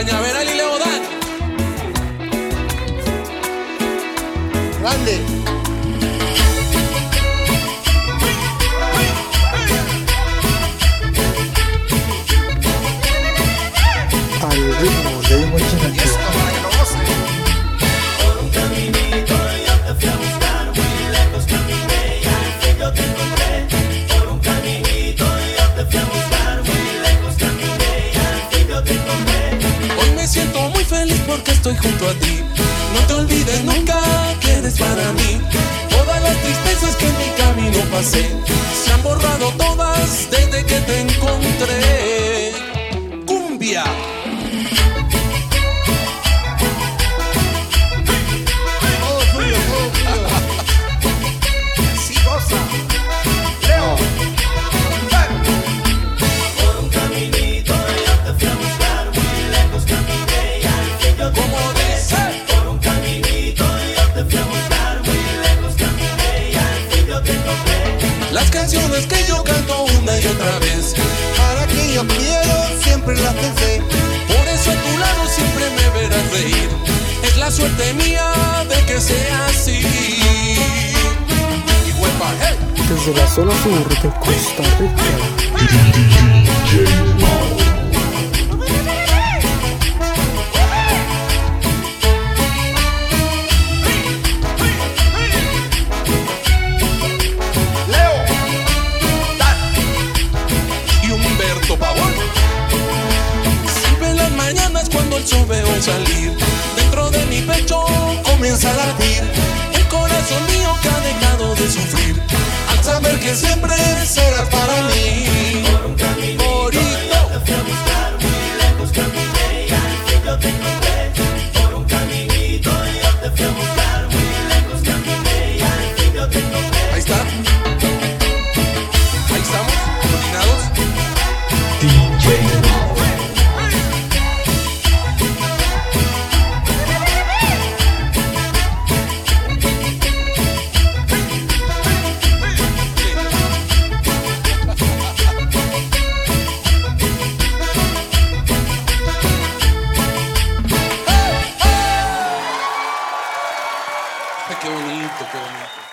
Cañaveral y Leodán. Grande. Al ritmo muy feliz porque estoy junto a ti. No te olvides nunca que eres para mí. Todas las tristezas que en mi camino pasé la suerte mía de que sea así. Y huepa, hey. Desde la zona sur de Costa Rica. Leo. El corazón mío que ha dejado de sufrir, al saber que siempre serás para. que bonito que bonito.